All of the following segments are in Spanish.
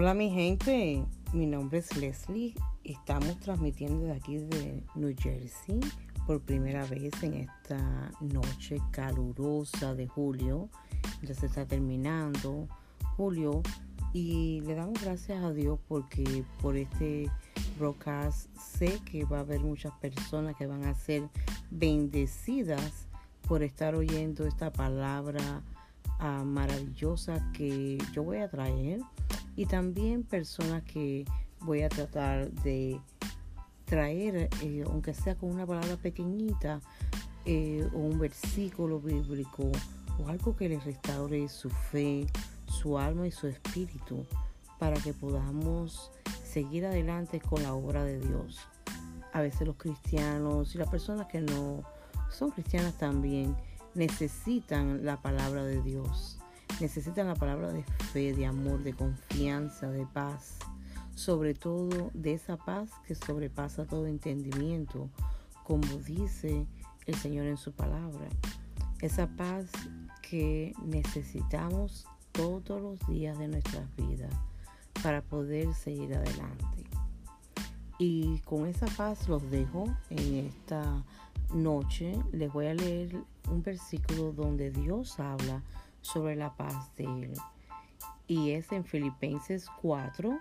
Hola mi gente, mi nombre es Leslie. Estamos transmitiendo de aquí de New Jersey por primera vez en esta noche calurosa de julio. Ya se está terminando julio y le damos gracias a Dios porque por este broadcast sé que va a haber muchas personas que van a ser bendecidas por estar oyendo esta palabra ah, maravillosa que yo voy a traer y también personas que voy a tratar de traer, eh, aunque sea con una palabra pequeñita eh, o un versículo bíblico o algo que les restaure su fe, su alma y su espíritu para que podamos seguir adelante con la obra de Dios. A veces los cristianos y las personas que no son cristianas también necesitan la palabra de Dios necesitan la palabra de fe, de amor, de confianza, de paz, sobre todo de esa paz que sobrepasa todo entendimiento, como dice el Señor en su palabra. Esa paz que necesitamos todos los días de nuestras vidas para poder seguir adelante. Y con esa paz los dejo en esta noche. Les voy a leer un versículo donde Dios habla sobre la paz de Él. Y es en Filipenses 4,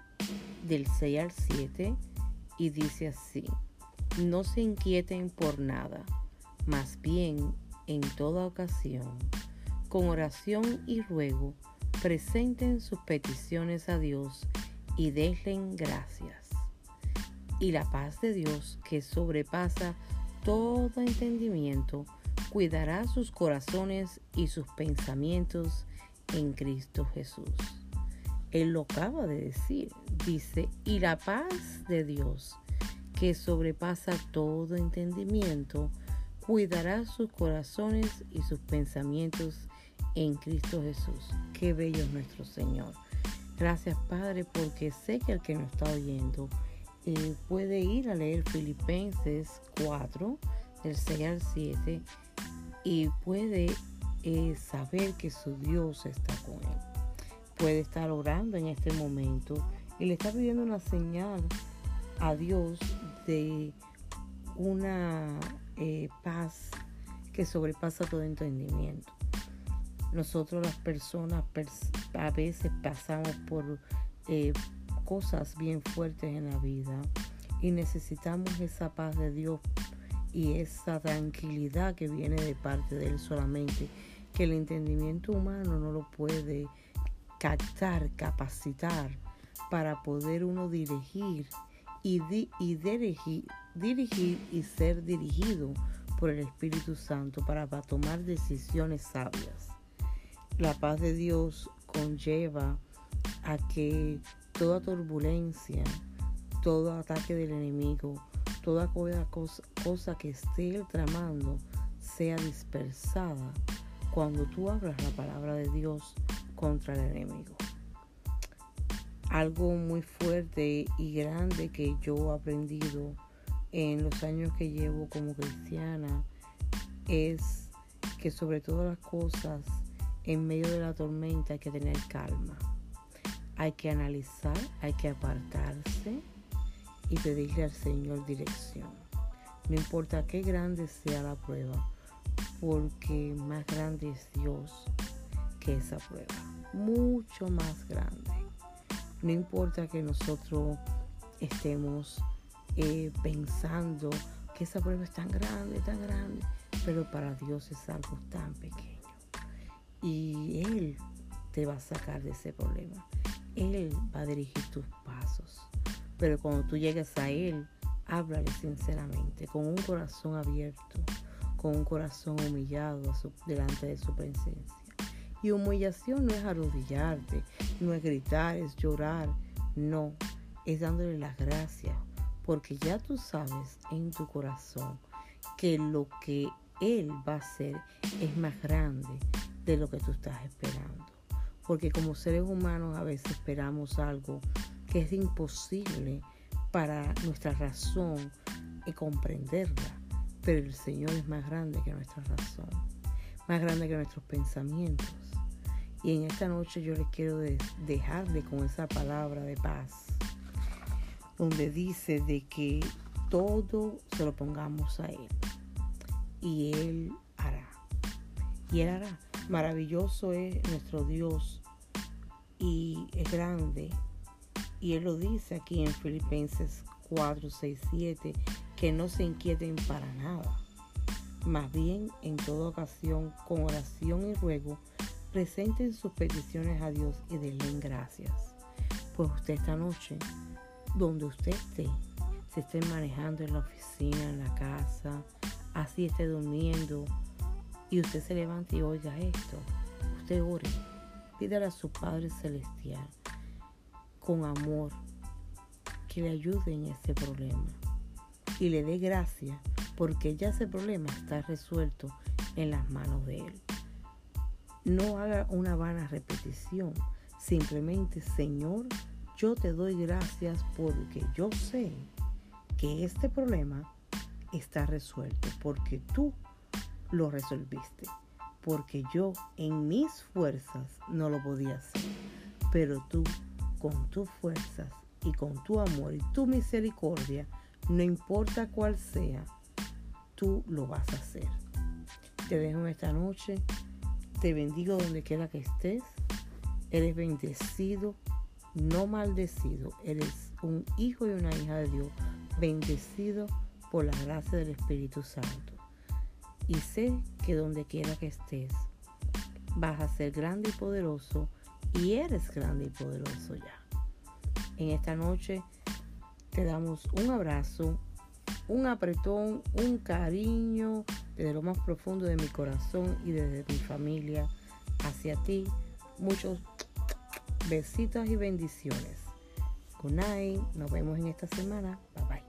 del 6 al 7, y dice así, no se inquieten por nada, más bien en toda ocasión, con oración y ruego, presenten sus peticiones a Dios y denle gracias. Y la paz de Dios, que sobrepasa todo entendimiento, cuidará sus corazones y sus pensamientos en Cristo Jesús. Él lo acaba de decir. Dice, y la paz de Dios, que sobrepasa todo entendimiento, cuidará sus corazones y sus pensamientos en Cristo Jesús. Qué bello es nuestro Señor. Gracias Padre porque sé que el que nos está oyendo eh, puede ir a leer Filipenses 4, del 6 al 7 y puede eh, saber que su Dios está con él. Puede estar orando en este momento y le está pidiendo una señal a Dios de una eh, paz que sobrepasa todo entendimiento. Nosotros las personas a veces pasamos por eh, cosas bien fuertes en la vida y necesitamos esa paz de Dios y esa tranquilidad que viene de parte de Él solamente, que el entendimiento humano no lo puede captar, capacitar para poder uno dirigir y, y dirigir, dirigir y ser dirigido por el Espíritu Santo para, para tomar decisiones sabias. La paz de Dios conlleva a que toda turbulencia, todo ataque del enemigo, toda cosa, cosa que esté tramando sea dispersada cuando tú abras la palabra de Dios contra el enemigo. Algo muy fuerte y grande que yo he aprendido en los años que llevo como cristiana es que sobre todas las cosas, en medio de la tormenta hay que tener calma. Hay que analizar, hay que apartarse y pedirle al Señor dirección. No importa qué grande sea la prueba, porque más grande es Dios que esa prueba. Mucho más grande. No importa que nosotros estemos eh, pensando que esa prueba es tan grande, tan grande, pero para Dios es algo tan pequeño. Y Él te va a sacar de ese problema. Él va a dirigir tus pasos. Pero cuando tú llegues a Él, háblale sinceramente, con un corazón abierto, con un corazón humillado delante de su presencia. Y humillación no es arrodillarte, no es gritar, es llorar, no, es dándole las gracias, porque ya tú sabes en tu corazón que lo que Él va a hacer es más grande de lo que tú estás esperando. Porque como seres humanos a veces esperamos algo que es imposible para nuestra razón y comprenderla. Pero el Señor es más grande que nuestra razón, más grande que nuestros pensamientos. Y en esta noche yo les quiero dejarle con esa palabra de paz, donde dice de que todo se lo pongamos a Él. Y Él hará. Y Él hará. Maravilloso es nuestro Dios y es grande. Y Él lo dice aquí en Filipenses 4, 6, 7, que no se inquieten para nada. Más bien, en toda ocasión, con oración y ruego, presenten sus peticiones a Dios y denle gracias. Pues usted esta noche, donde usted esté, se esté manejando en la oficina, en la casa, así esté durmiendo, y usted se levante y oiga esto, usted ore, pídale a su Padre Celestial con amor que le ayude en ese problema y le dé gracia porque ya ese problema está resuelto en las manos de Él. No haga una vana repetición, simplemente Señor, yo te doy gracias porque yo sé que este problema está resuelto porque tú lo resolviste. Porque yo en mis fuerzas no lo podía hacer. Pero tú con tus fuerzas y con tu amor y tu misericordia, no importa cuál sea, tú lo vas a hacer. Te dejo esta noche. Te bendigo donde quiera que estés. Eres bendecido, no maldecido. Eres un hijo y una hija de Dios, bendecido por la gracia del Espíritu Santo. Y sé que donde quiera que estés, vas a ser grande y poderoso y eres grande y poderoso ya. En esta noche te damos un abrazo, un apretón, un cariño desde lo más profundo de mi corazón y desde mi familia hacia ti. Muchos besitos y bendiciones. Good night. Nos vemos en esta semana. Bye bye.